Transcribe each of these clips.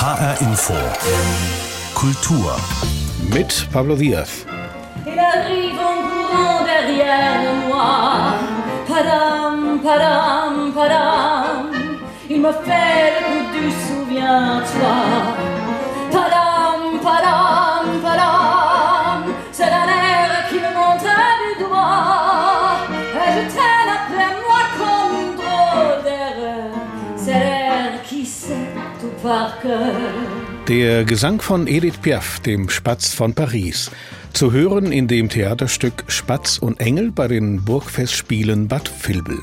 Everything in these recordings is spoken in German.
HR Info. Kultur. Mit Pablo Diaz. Il arrive en courant derrière moi. Padam, padam, padam. Il me fait le coup du souviens-toi. Padam, padam, padam. C'est un air qui me monte du doigt. Par cœur. Der Gesang von Edith Piaf, dem Spatz von Paris. Zu hören in dem Theaterstück Spatz und Engel bei den Burgfestspielen Bad Vilbel.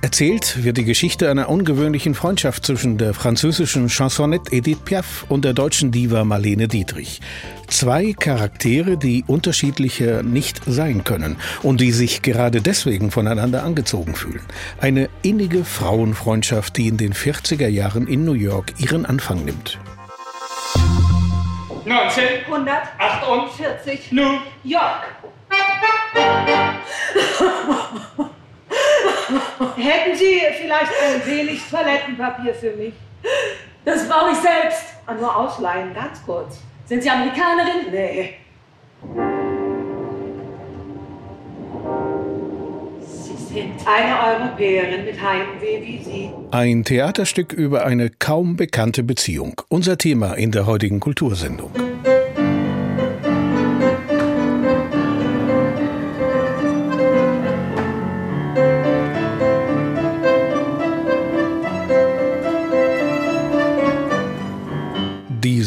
Erzählt wird die Geschichte einer ungewöhnlichen Freundschaft zwischen der französischen Chansonnette Edith Piaf und der deutschen Diva Marlene Dietrich. Zwei Charaktere, die unterschiedlicher nicht sein können und die sich gerade deswegen voneinander angezogen fühlen. Eine innige Frauenfreundschaft, die in den 40er Jahren in New York ihren Anfang nimmt. 19, 148 New York. Hätten Sie vielleicht ein wenig Toilettenpapier für mich? Das brauche ich selbst. Ah, nur ausleihen, ganz kurz. Sind Sie Amerikanerin? Nee. Sind eine Europäerin mit Heimweh wie Sie. Ein Theaterstück über eine kaum bekannte Beziehung. Unser Thema in der heutigen Kultursendung.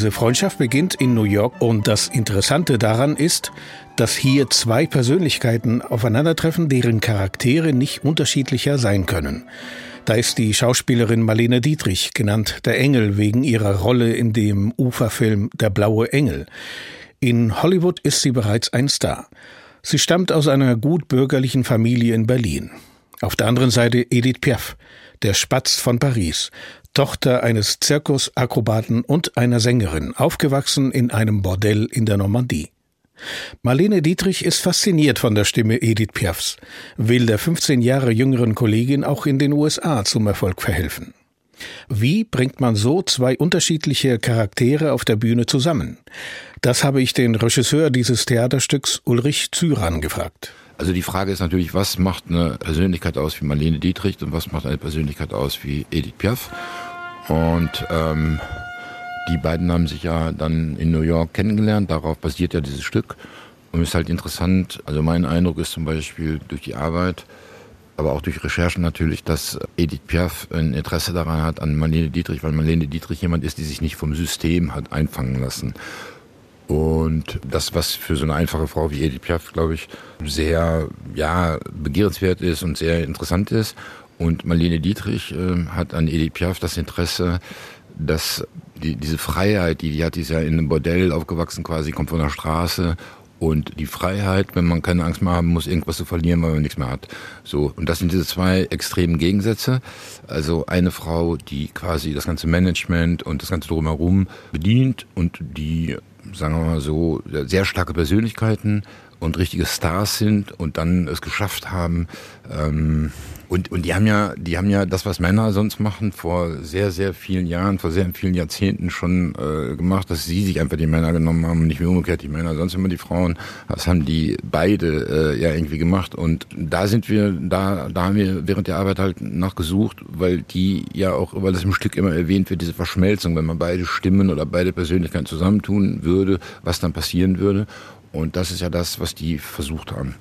Diese Freundschaft beginnt in New York und das Interessante daran ist, dass hier zwei Persönlichkeiten aufeinandertreffen, deren Charaktere nicht unterschiedlicher sein können. Da ist die Schauspielerin Marlene Dietrich, genannt der Engel wegen ihrer Rolle in dem Uferfilm Der blaue Engel. In Hollywood ist sie bereits ein Star. Sie stammt aus einer gut bürgerlichen Familie in Berlin. Auf der anderen Seite Edith Piaf, der Spatz von Paris, Tochter eines Zirkusakrobaten und einer Sängerin, aufgewachsen in einem Bordell in der Normandie. Marlene Dietrich ist fasziniert von der Stimme Edith Piafs, will der 15 Jahre jüngeren Kollegin auch in den USA zum Erfolg verhelfen. Wie bringt man so zwei unterschiedliche Charaktere auf der Bühne zusammen? Das habe ich den Regisseur dieses Theaterstücks Ulrich Zyran gefragt. Also die Frage ist natürlich, was macht eine Persönlichkeit aus wie Marlene Dietrich und was macht eine Persönlichkeit aus wie Edith Piaf? Und ähm, die beiden haben sich ja dann in New York kennengelernt, darauf basiert ja dieses Stück. Und es ist halt interessant, also mein Eindruck ist zum Beispiel durch die Arbeit, aber auch durch Recherchen natürlich, dass Edith Piaf ein Interesse daran hat an Marlene Dietrich, weil Marlene Dietrich jemand ist, die sich nicht vom System hat einfangen lassen. Und das, was für so eine einfache Frau wie Edith Piaf, glaube ich, sehr ja, begehrenswert ist und sehr interessant ist. Und Marlene Dietrich äh, hat an Edith Piaf das Interesse, dass die, diese Freiheit, die die hat, die ist ja in einem Bordell aufgewachsen quasi, kommt von der Straße und die Freiheit, wenn man keine Angst mehr haben muss, irgendwas zu verlieren, weil man nichts mehr hat. So. Und das sind diese zwei extremen Gegensätze. Also eine Frau, die quasi das ganze Management und das ganze drumherum bedient und die, sagen wir mal so, sehr starke Persönlichkeiten und richtige Stars sind und dann es geschafft haben, ähm, und, und die haben ja, die haben ja das, was Männer sonst machen, vor sehr, sehr vielen Jahren, vor sehr vielen Jahrzehnten schon äh, gemacht, dass sie sich einfach die Männer genommen haben und nicht mehr umgekehrt die Männer, sonst immer die Frauen. Das haben die beide äh, ja irgendwie gemacht. Und da sind wir, da, da haben wir während der Arbeit halt nachgesucht, weil die ja auch, weil das im Stück immer erwähnt wird, diese Verschmelzung, wenn man beide Stimmen oder beide Persönlichkeiten zusammentun würde, was dann passieren würde. Und das ist ja das, was die versucht haben.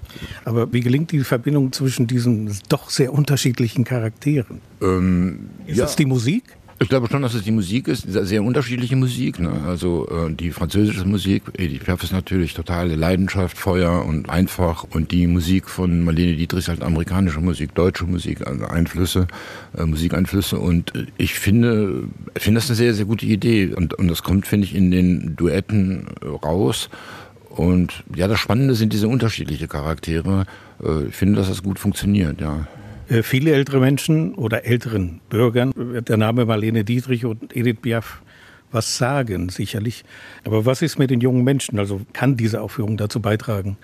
Aber wie gelingt die Verbindung zwischen diesen doch sehr unterschiedlichen Charakteren? Ähm, Ist ja. das die Musik? Ich glaube schon, dass es die Musik ist, sehr unterschiedliche Musik. Ne? Also äh, die französische Musik, Edith Piaf ist natürlich totale Leidenschaft, Feuer und einfach. Und die Musik von Marlene Dietrich ist halt amerikanische Musik, deutsche Musik, also Einflüsse, äh, Musikeinflüsse. Und äh, ich finde, ich finde das eine sehr, sehr gute Idee. Und, und das kommt, finde ich, in den Duetten raus. Und ja, das Spannende sind diese unterschiedlichen Charaktere. Äh, Ich finde, dass das gut funktioniert, ja. Äh, viele ältere Menschen oder älteren Bürgern wird der Name Marlene Dietrich und Edith Piaf was sagen, sicherlich. Aber was ist mit den jungen Menschen? Also kann diese Aufführung dazu beitragen,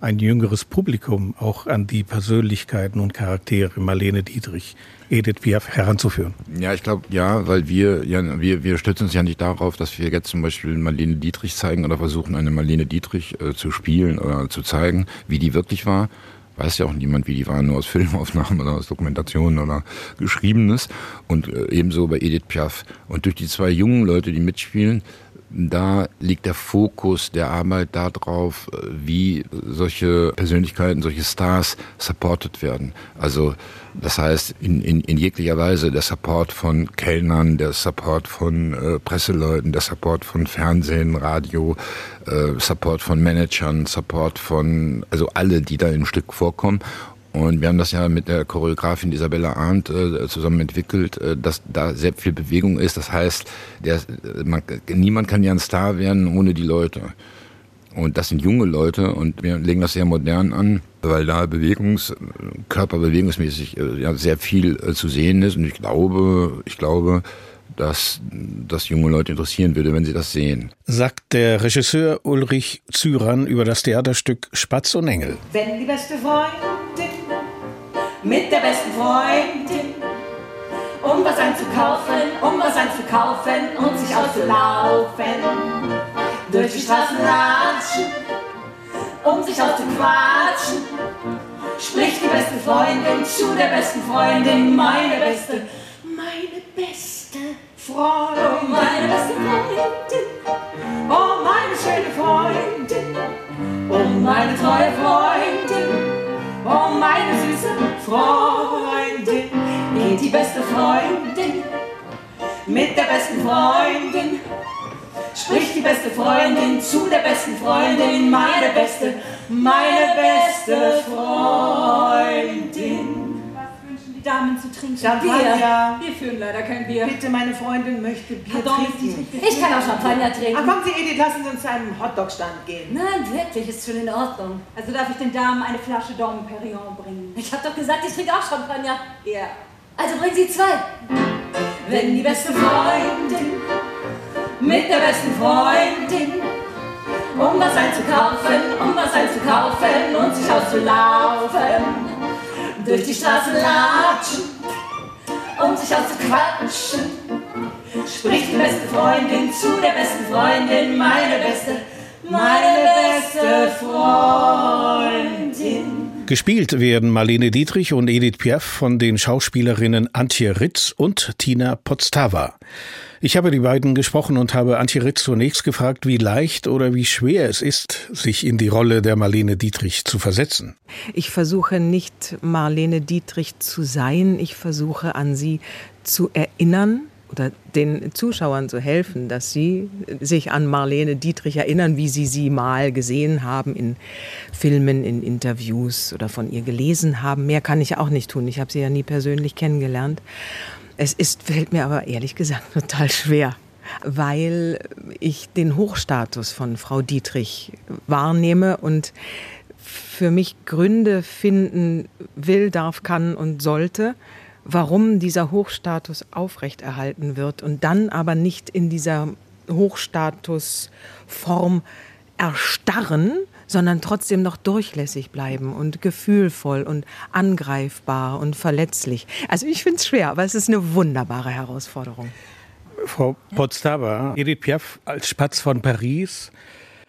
ein jüngeres Publikum auch an die Persönlichkeiten und Charaktere Marlene Dietrich, Edith Piaf heranzuführen? Ja, ich glaube, ja, weil wir, ja, wir, wir stützen uns ja nicht darauf, dass wir jetzt zum Beispiel Marlene Dietrich zeigen oder versuchen, eine Marlene Dietrich äh, zu spielen oder zu zeigen, wie die wirklich war. Weiß ja auch niemand, wie die war, nur aus Filmaufnahmen oder aus Dokumentationen oder Geschriebenes. Und äh, ebenso bei Edith Piaf. Und durch die zwei jungen Leute, die mitspielen, da liegt der Fokus der Arbeit darauf, wie solche Persönlichkeiten, solche Stars supported werden. Also das heißt in, in, in jeglicher Weise der Support von Kellnern, der Support von äh, Presseleuten, der Support von Fernsehen, Radio, äh, Support von Managern, Support von also alle, die da im Stück vorkommen und wir haben das ja mit der Choreografin Isabella Arndt äh, zusammen entwickelt, äh, dass da sehr viel Bewegung ist. Das heißt, der, man, niemand kann ja ein Star werden ohne die Leute. Und das sind junge Leute und wir legen das sehr modern an, weil da Bewegungs, körperbewegungsmäßig äh, ja, sehr viel äh, zu sehen ist. Und ich glaube, ich glaube, dass das junge Leute interessieren würde, wenn sie das sehen. Sagt der Regisseur Ulrich Zyran über das Theaterstück Spatz und Engel. Wenn die beste Freundin mit der besten Freundin. Um was einzukaufen, um was einzukaufen und sich auszulaufen, durch die Straßen latschen, um sich auszuquatschen, spricht die beste Freundin zu der besten Freundin, meine beste, meine beste Freundin, oh meine beste Freundin, oh meine schöne Freundin, oh meine treue Freundin, Freundin, geht die beste Freundin mit der besten Freundin. Spricht die beste Freundin zu der besten Freundin, meine beste, meine beste Freundin. Damen zu trinken. Champagner. Wir führen leider kein Bier. Bitte, meine Freundin möchte Bier Pardon, trinken. Ich kann auch Champagner trinken. Ah, kommen Sie, Edith, lassen Sie uns zu einem Hotdog-Stand gehen. Nein, wirklich, ist schon in Ordnung. Also darf ich den Damen eine Flasche Dom Perignon bringen? Ich habe doch gesagt, ich trinke auch Champagner. Ja. Also bringen Sie zwei. Wenn die beste Freundin mit der besten Freundin um was einzukaufen, um was einzukaufen und sich auszulaufen, durch die Straßen latschen, um sich auszuquatschen, spricht die beste Freundin zu der besten Freundin, meine beste, meine beste Freundin. Gespielt werden Marlene Dietrich und Edith Piaf von den Schauspielerinnen Antje Ritz und Tina Podstawa. Ich habe die beiden gesprochen und habe Antje Ritz zunächst gefragt, wie leicht oder wie schwer es ist, sich in die Rolle der Marlene Dietrich zu versetzen. Ich versuche nicht Marlene Dietrich zu sein, ich versuche an sie zu erinnern oder den Zuschauern zu helfen, dass sie sich an Marlene Dietrich erinnern, wie sie sie mal gesehen haben in Filmen, in Interviews oder von ihr gelesen haben. Mehr kann ich auch nicht tun. Ich habe sie ja nie persönlich kennengelernt. Es ist, fällt mir aber ehrlich gesagt total schwer, weil ich den Hochstatus von Frau Dietrich wahrnehme und für mich Gründe finden will, darf, kann und sollte, warum dieser Hochstatus aufrechterhalten wird und dann aber nicht in dieser Hochstatusform erstarren, sondern trotzdem noch durchlässig bleiben und gefühlvoll und angreifbar und verletzlich. Also ich finde es schwer, aber es ist eine wunderbare Herausforderung. Frau Podstava, Edith Piaf als Spatz von Paris.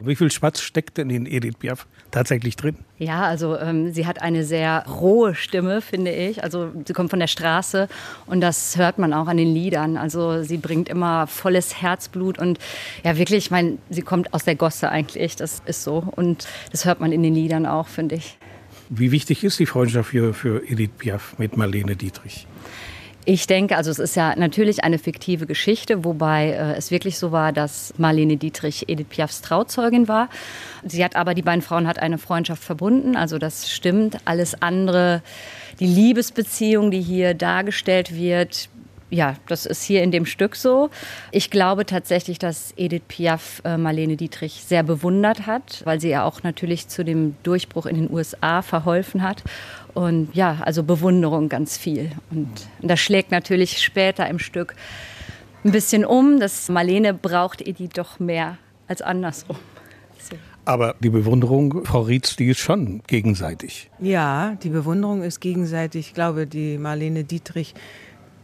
Wie viel Spatz steckt denn in Edith Piaf tatsächlich drin? Ja, also ähm, sie hat eine sehr rohe Stimme, finde ich. Also sie kommt von der Straße und das hört man auch an den Liedern. Also sie bringt immer volles Herzblut und ja wirklich, ich meine, sie kommt aus der Gosse eigentlich. Das ist so und das hört man in den Liedern auch, finde ich. Wie wichtig ist die Freundschaft für, für Edith Piaf mit Marlene Dietrich? Ich denke, also es ist ja natürlich eine fiktive Geschichte, wobei äh, es wirklich so war, dass Marlene Dietrich Edith Piafs Trauzeugin war. Sie hat aber, die beiden Frauen hat eine Freundschaft verbunden, also das stimmt. Alles andere, die Liebesbeziehung, die hier dargestellt wird, ja, das ist hier in dem Stück so. Ich glaube tatsächlich, dass Edith Piaf äh, Marlene Dietrich sehr bewundert hat, weil sie ja auch natürlich zu dem Durchbruch in den USA verholfen hat. Und ja, also Bewunderung ganz viel. Und das schlägt natürlich später im Stück ein bisschen um. dass Marlene braucht Edith doch mehr als andersrum. Aber die Bewunderung, Frau Rietz, die ist schon gegenseitig. Ja, die Bewunderung ist gegenseitig. Ich glaube, die Marlene Dietrich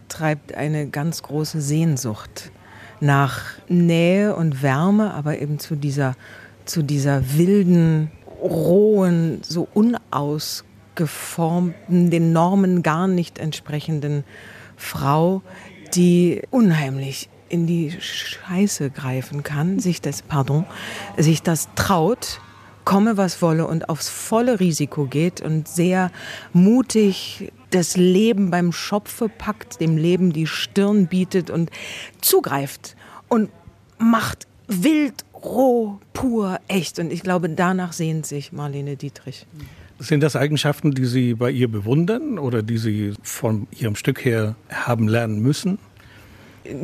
treibt eine ganz große Sehnsucht nach Nähe und Wärme, aber eben zu dieser, zu dieser wilden, rohen, so unausgeformten, den Normen gar nicht entsprechenden Frau, die unheimlich in die Scheiße greifen kann, sich das, pardon, sich das traut, komme was wolle und aufs volle Risiko geht und sehr mutig das Leben beim Schopfe packt, dem Leben die Stirn bietet und zugreift und macht wild, roh, pur, echt. Und ich glaube, danach sehnt sich Marlene Dietrich. Sind das Eigenschaften, die Sie bei ihr bewundern oder die Sie von Ihrem Stück her haben lernen müssen?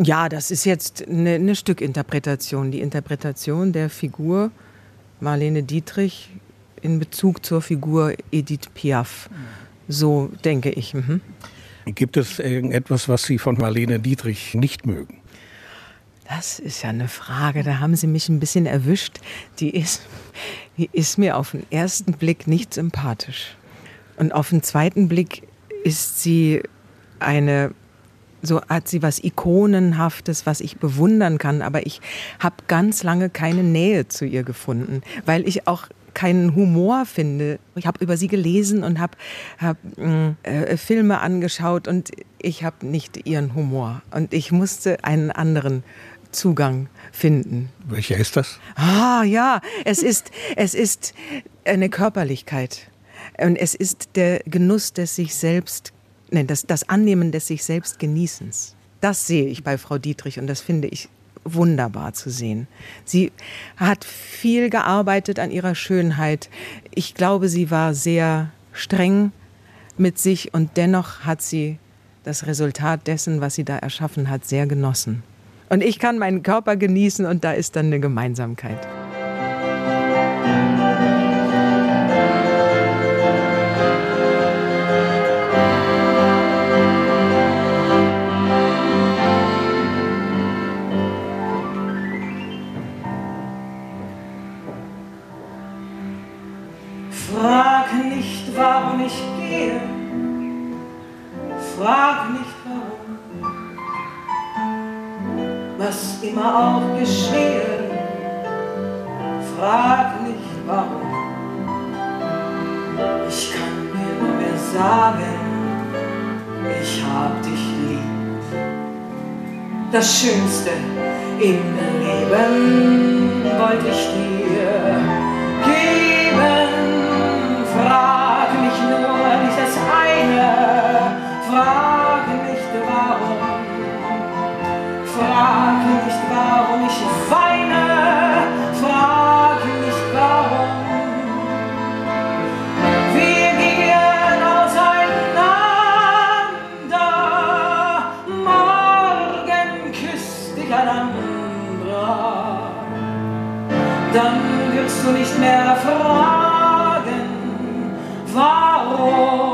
Ja, das ist jetzt eine, eine Stückinterpretation. Die Interpretation der Figur Marlene Dietrich in Bezug zur Figur Edith Piaf. So denke ich. Mhm. Gibt es irgendetwas, was Sie von Marlene Dietrich nicht mögen? Das ist ja eine Frage, da haben Sie mich ein bisschen erwischt. Die ist, die ist mir auf den ersten Blick nicht sympathisch. Und auf den zweiten Blick ist sie eine, so hat sie was Ikonenhaftes, was ich bewundern kann. Aber ich habe ganz lange keine Nähe zu ihr gefunden, weil ich auch keinen Humor finde. Ich habe über sie gelesen und habe hab, äh, Filme angeschaut und ich habe nicht ihren Humor. Und ich musste einen anderen Zugang finden. Welcher ist das? Ah ja, es ist, es ist eine Körperlichkeit. Und es ist der Genuss des sich selbst, nein, das, das Annehmen des sich selbst Genießens. Das sehe ich bei Frau Dietrich und das finde ich wunderbar zu sehen. Sie hat viel gearbeitet an ihrer Schönheit. Ich glaube, sie war sehr streng mit sich und dennoch hat sie das Resultat dessen, was sie da erschaffen hat, sehr genossen. Und ich kann meinen Körper genießen und da ist dann eine Gemeinsamkeit. Frag nicht, was immer auch geschehe. Frag nicht warum. Ich kann dir nur mehr sagen, ich hab dich lieb. Das Schönste im Leben wollte ich dir küsst dich ein anderer. Dann wirst du nicht mehr fragen, warum.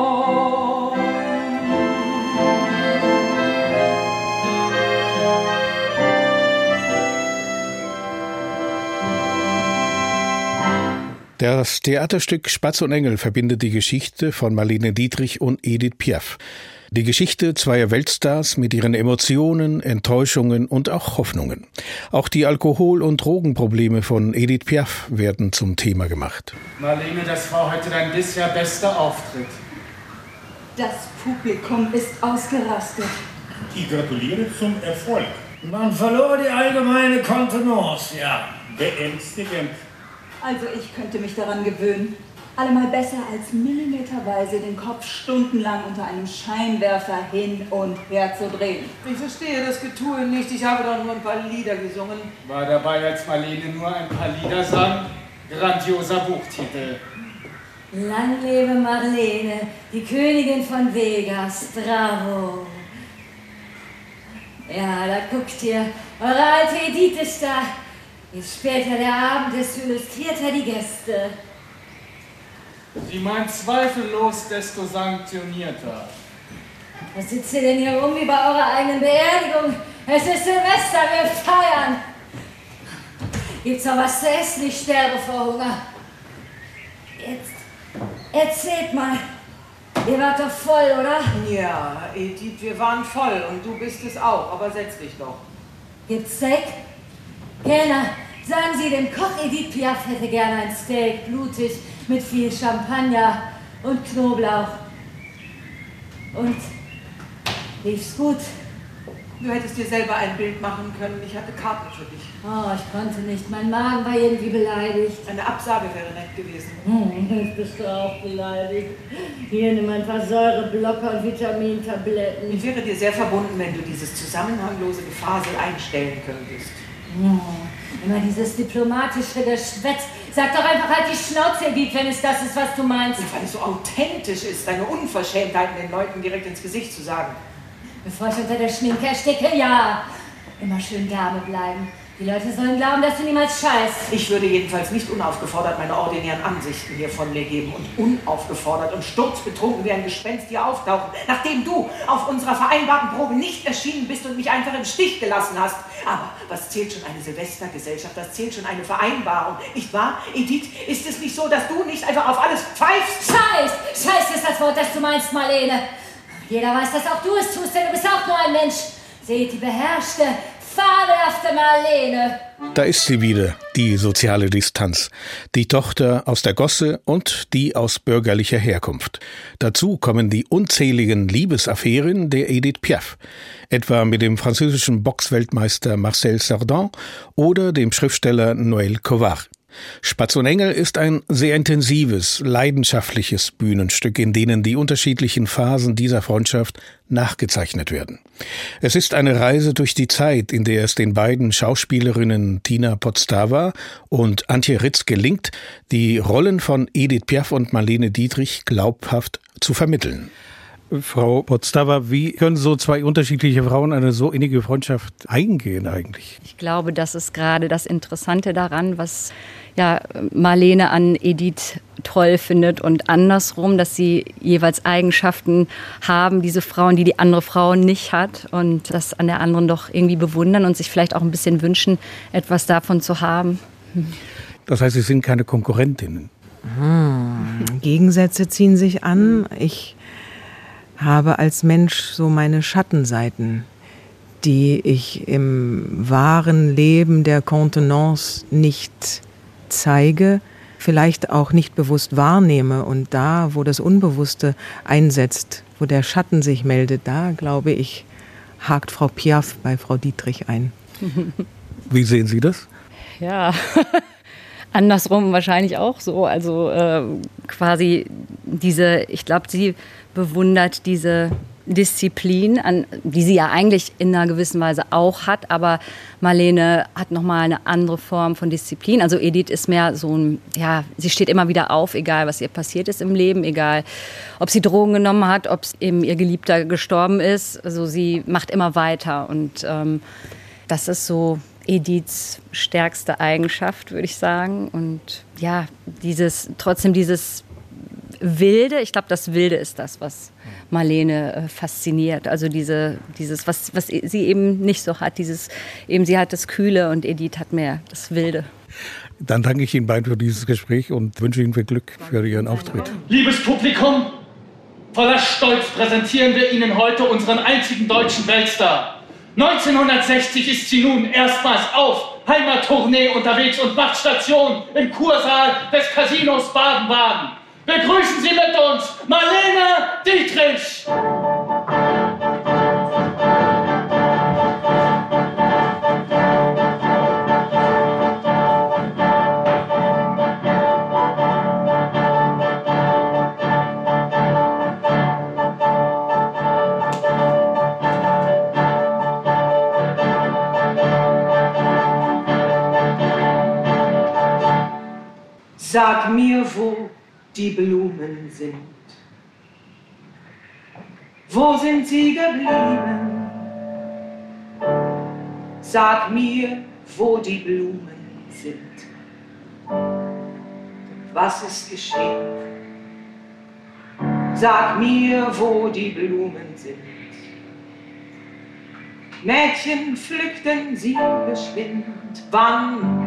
Das Theaterstück Spatz und Engel verbindet die Geschichte von Marlene Dietrich und Edith Piaf. Die Geschichte zweier Weltstars mit ihren Emotionen, Enttäuschungen und auch Hoffnungen. Auch die Alkohol- und Drogenprobleme von Edith Piaf werden zum Thema gemacht. Marlene, das war heute dein bisher bester Auftritt. Das Publikum ist ausgerastet. Ich gratuliere zum Erfolg. Man verlor die allgemeine Kontenance, ja. Beängstigend. Also ich könnte mich daran gewöhnen. Allemal besser als millimeterweise den Kopf stundenlang unter einem Scheinwerfer hin und her zu drehen. Ich verstehe das Getue nicht. Ich habe doch nur ein paar Lieder gesungen. War dabei, als Marlene nur ein paar Lieder sang? Grandioser Buchtitel. Lang lebe Marlene, die Königin von Vegas, bravo. Ja, da guckt ihr, eure alte Edith ist da. Je später der Abend, desto illustrierter die Gäste. Sie meint zweifellos, desto sanktionierter. Was sitzt ihr denn hier rum wie bei eurer eigenen Beerdigung? Es ist Silvester, wir feiern. Gibt's noch was zu essen? Ich sterbe vor Hunger. Jetzt erzählt mal. Ihr wart doch voll, oder? Ja, Edith, wir waren voll und du bist es auch, aber setz dich doch. Gibt's Steak? Kellner, sagen Sie dem Koch, Edith Piaf hätte gerne ein Steak, blutig, mit viel Champagner und Knoblauch. Und lief's gut? Du hättest dir selber ein Bild machen können. Ich hatte Karten für dich. Oh, ich konnte nicht. Mein Magen war irgendwie beleidigt. Eine Absage wäre nett gewesen. Hm, jetzt bist du auch beleidigt. Hier nimm ein paar Säureblocker und Vitamintabletten. Ich wäre dir sehr verbunden, wenn du dieses zusammenhanglose Gefasel einstellen könntest. Hm, immer dieses diplomatische Geschwätz. Sag doch einfach halt die Schnauze, Edith, wenn es das ist, was du meinst. Weil es so authentisch ist, deine Unverschämtheiten den Leuten direkt ins Gesicht zu sagen. Bevor ich unter der Schminke ersticke, ja. Immer schön Dame bleiben. Die Leute sollen glauben, dass du niemals scheißt. Ich würde jedenfalls nicht unaufgefordert meine ordinären Ansichten hier von mir geben und unaufgefordert und sturzbetrunken wie ein Gespenst hier auftauchen, nachdem du auf unserer vereinbarten Probe nicht erschienen bist und mich einfach im Stich gelassen hast. Aber was zählt schon eine Silvestergesellschaft? Was zählt schon eine Vereinbarung? Nicht wahr, Edith? Ist es nicht so, dass du nicht einfach auf alles pfeifst? Scheiß! Scheiß ist das Wort, das du meinst, Marlene. Jeder weiß, dass auch du es tust, denn du bist auch nur ein Mensch. Seht die beherrschte, fabelhafte Marlene. Da ist sie wieder, die soziale Distanz. Die Tochter aus der Gosse und die aus bürgerlicher Herkunft. Dazu kommen die unzähligen Liebesaffären der Edith Piaf. Etwa mit dem französischen Boxweltmeister Marcel Cerdan oder dem Schriftsteller Noël Covard. Spatz und Engel ist ein sehr intensives, leidenschaftliches Bühnenstück, in denen die unterschiedlichen Phasen dieser Freundschaft nachgezeichnet werden. Es ist eine Reise durch die Zeit, in der es den beiden Schauspielerinnen Tina Podstava und Antje Ritz gelingt, die Rollen von Edith Piaf und Marlene Dietrich glaubhaft zu vermitteln. Frau Podstava, wie können so zwei unterschiedliche Frauen eine so innige Freundschaft eingehen eigentlich? Ich glaube, das ist gerade das Interessante daran, was ja, Marlene an Edith toll findet und andersrum, dass sie jeweils Eigenschaften haben, diese Frauen, die die andere Frau nicht hat und das an der anderen doch irgendwie bewundern und sich vielleicht auch ein bisschen wünschen, etwas davon zu haben. Das heißt, Sie sind keine Konkurrentinnen. Hm. Gegensätze ziehen sich an. Ich habe als Mensch so meine Schattenseiten, die ich im wahren Leben der Kontenance nicht zeige, vielleicht auch nicht bewusst wahrnehme. Und da, wo das Unbewusste einsetzt, wo der Schatten sich meldet, da glaube ich, hakt Frau Piaf bei Frau Dietrich ein. Wie sehen Sie das? Ja, andersrum wahrscheinlich auch so. Also äh, quasi diese, ich glaube, sie bewundert diese Disziplin, an, die sie ja eigentlich in einer gewissen Weise auch hat, aber Marlene hat nochmal eine andere Form von Disziplin. Also Edith ist mehr so ein, ja, sie steht immer wieder auf, egal was ihr passiert ist im Leben, egal ob sie Drogen genommen hat, ob eben ihr Geliebter gestorben ist. Also sie macht immer weiter und ähm, das ist so Ediths stärkste Eigenschaft, würde ich sagen. Und ja, dieses, trotzdem dieses Wilde, ich glaube, das Wilde ist das, was Marlene äh, fasziniert. Also diese, dieses, was, was sie eben nicht so hat, dieses, eben sie hat das Kühle und Edith hat mehr das Wilde. Dann danke ich Ihnen beiden für dieses Gespräch und wünsche Ihnen viel Glück für Ihren Auftritt. Liebes Publikum, voller Stolz präsentieren wir Ihnen heute unseren einzigen deutschen Weltstar. 1960 ist sie nun erstmals auf Heimattournee unterwegs und macht Station im Kursaal des Casinos Baden-Baden. Begrüßen Sie mit uns Marlene Dietrich. Sag mir, wo die Blumen sind. Wo sind sie geblieben? Sag mir, wo die Blumen sind. Was ist geschehen? Sag mir, wo die Blumen sind. Mädchen pflückten sie geschwind. Wann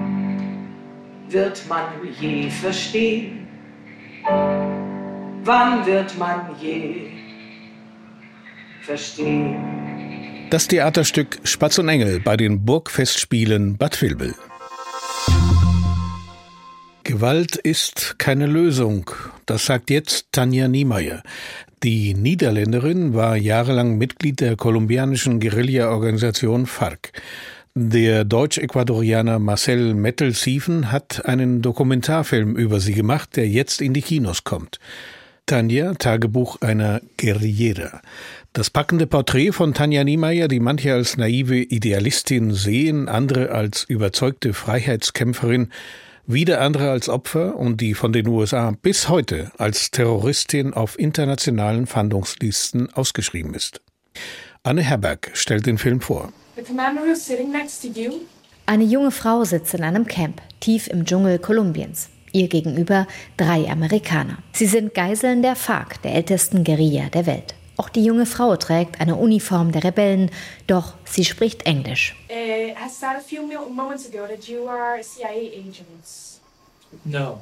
wird man je verstehen? Wann wird man je verstehen? Das Theaterstück Spatz und Engel bei den Burgfestspielen Bad Vilbel. Gewalt ist keine Lösung, das sagt jetzt Tanja Niemeyer. Die Niederländerin war jahrelang Mitglied der kolumbianischen Guerilla-Organisation FARC. Der Deutsch-Ecuadorianer Marcel Mettelsieven hat einen Dokumentarfilm über sie gemacht, der jetzt in die Kinos kommt. Tanja, Tagebuch einer Guerillera. Das packende Porträt von Tanja Niemeyer, die manche als naive Idealistin sehen, andere als überzeugte Freiheitskämpferin, wieder andere als Opfer und die von den USA bis heute als Terroristin auf internationalen Fahndungslisten ausgeschrieben ist. Anne Herberg stellt den Film vor. Eine junge Frau sitzt in einem Camp, tief im Dschungel Kolumbiens. Ihr gegenüber drei Amerikaner. Sie sind Geiseln der FARC, der ältesten Guerilla der Welt. Auch die junge Frau trägt eine Uniform der Rebellen, doch sie spricht Englisch. Uh, has that a few moments ago that you are CIA agents? No,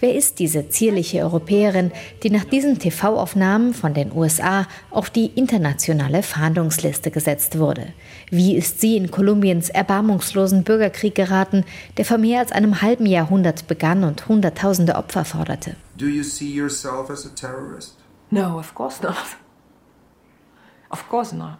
Wer ist diese zierliche Europäerin, die nach diesen TV-Aufnahmen von den USA auf die internationale Fahndungsliste gesetzt wurde? Wie ist sie in Kolumbiens erbarmungslosen Bürgerkrieg geraten, der vor mehr als einem halben Jahrhundert begann und Hunderttausende Opfer forderte? Do you see yourself as a terrorist? No, of course not. Of course not.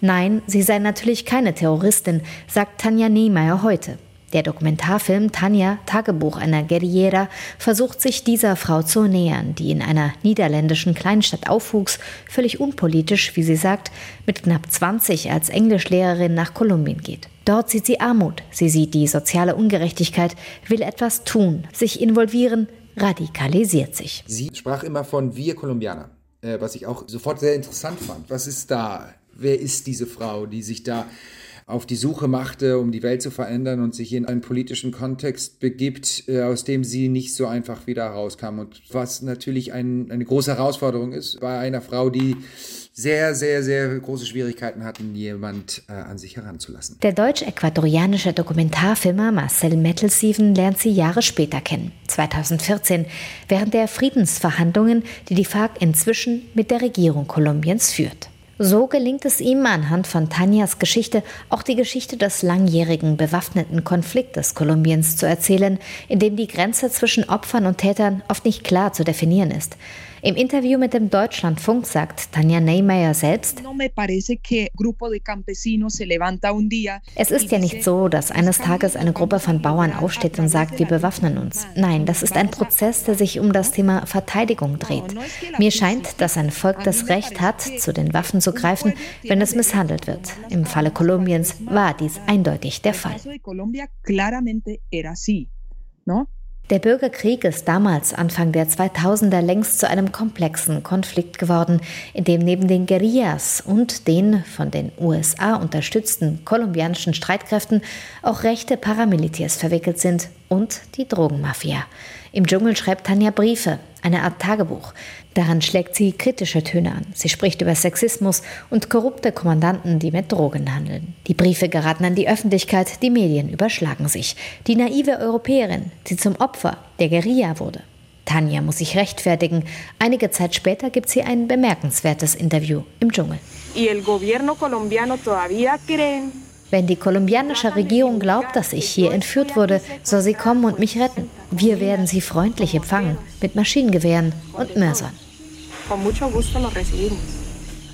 Nein, sie sei natürlich keine Terroristin, sagt Tanja Niemeyer heute. Der Dokumentarfilm Tanja, Tagebuch einer Guerillera, versucht sich dieser Frau zu nähern, die in einer niederländischen Kleinstadt aufwuchs, völlig unpolitisch, wie sie sagt, mit knapp 20 als Englischlehrerin nach Kolumbien geht. Dort sieht sie Armut, sie sieht die soziale Ungerechtigkeit, will etwas tun, sich involvieren, radikalisiert sich. Sie sprach immer von wir Kolumbianer, äh, was ich auch sofort sehr interessant fand. Was ist da? Wer ist diese Frau, die sich da auf die Suche machte, um die Welt zu verändern und sich in einen politischen Kontext begibt, äh, aus dem sie nicht so einfach wieder rauskam. Und was natürlich ein, eine große Herausforderung ist bei einer Frau, die sehr, sehr, sehr große Schwierigkeiten hatten, jemand äh, an sich heranzulassen. Der deutsch-äquatorianische Dokumentarfilmer Marcel Mettelsiven lernt sie Jahre später kennen, 2014, während der Friedensverhandlungen, die die FARC inzwischen mit der Regierung Kolumbiens führt. So gelingt es ihm anhand von Tanjas Geschichte auch die Geschichte des langjährigen bewaffneten Konfliktes Kolumbiens zu erzählen, in dem die Grenze zwischen Opfern und Tätern oft nicht klar zu definieren ist. Im Interview mit dem Deutschlandfunk sagt Tanja Neymeyer selbst, es ist ja nicht so, dass eines Tages eine Gruppe von Bauern aufsteht und sagt, wir bewaffnen uns. Nein, das ist ein Prozess, der sich um das Thema Verteidigung dreht. Mir scheint, dass ein Volk das Recht hat, zu den Waffen zu greifen, wenn es misshandelt wird. Im Falle Kolumbiens war dies eindeutig der Fall. Der Bürgerkrieg ist damals Anfang der 2000er längst zu einem komplexen Konflikt geworden, in dem neben den Guerillas und den von den USA unterstützten kolumbianischen Streitkräften auch rechte Paramilitärs verwickelt sind und die Drogenmafia. Im Dschungel schreibt Tanja Briefe, eine Art Tagebuch. Daran schlägt sie kritische Töne an. Sie spricht über Sexismus und korrupte Kommandanten, die mit Drogen handeln. Die Briefe geraten an die Öffentlichkeit, die Medien überschlagen sich. Die naive Europäerin, die zum Opfer der Guerilla wurde. Tanja muss sich rechtfertigen. Einige Zeit später gibt sie ein bemerkenswertes Interview im Dschungel. Y el gobierno colombiano todavía creen wenn die kolumbianische Regierung glaubt, dass ich hier entführt wurde, soll sie kommen und mich retten. Wir werden sie freundlich empfangen, mit Maschinengewehren und Mörsern.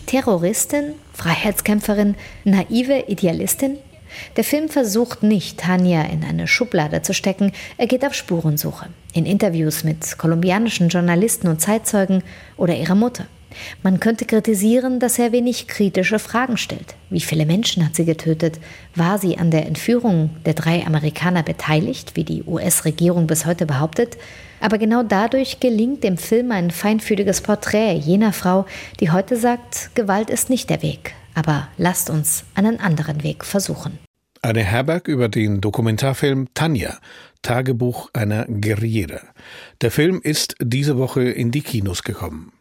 Terroristin, Freiheitskämpferin, naive Idealistin? Der Film versucht nicht, Tanja in eine Schublade zu stecken, er geht auf Spurensuche. In Interviews mit kolumbianischen Journalisten und Zeitzeugen oder ihrer Mutter. Man könnte kritisieren, dass er wenig kritische Fragen stellt. Wie viele Menschen hat sie getötet? War sie an der Entführung der drei Amerikaner beteiligt, wie die US-Regierung bis heute behauptet? Aber genau dadurch gelingt dem Film ein feinfühliges Porträt jener Frau, die heute sagt, Gewalt ist nicht der Weg. Aber lasst uns einen anderen Weg versuchen. Eine Herberg über den Dokumentarfilm Tanja, Tagebuch einer Guerriere. Der Film ist diese Woche in die Kinos gekommen.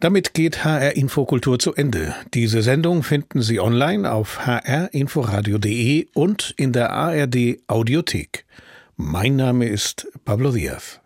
Damit geht HR Infokultur zu Ende. Diese Sendung finden Sie online auf hrinforadio.de und in der ARD Audiothek. Mein Name ist Pablo Diaz.